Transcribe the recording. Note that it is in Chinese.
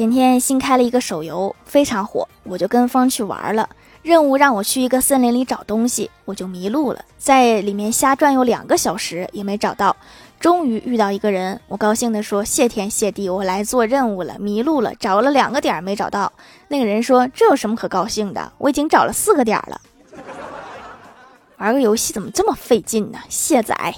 前天新开了一个手游，非常火，我就跟风去玩了。任务让我去一个森林里找东西，我就迷路了，在里面瞎转悠两个小时也没找到。终于遇到一个人，我高兴地说：“谢天谢地，我来做任务了，迷路了，找了两个点没找到。”那个人说：“这有什么可高兴的？我已经找了四个点了。玩个游戏怎么这么费劲呢？卸载。”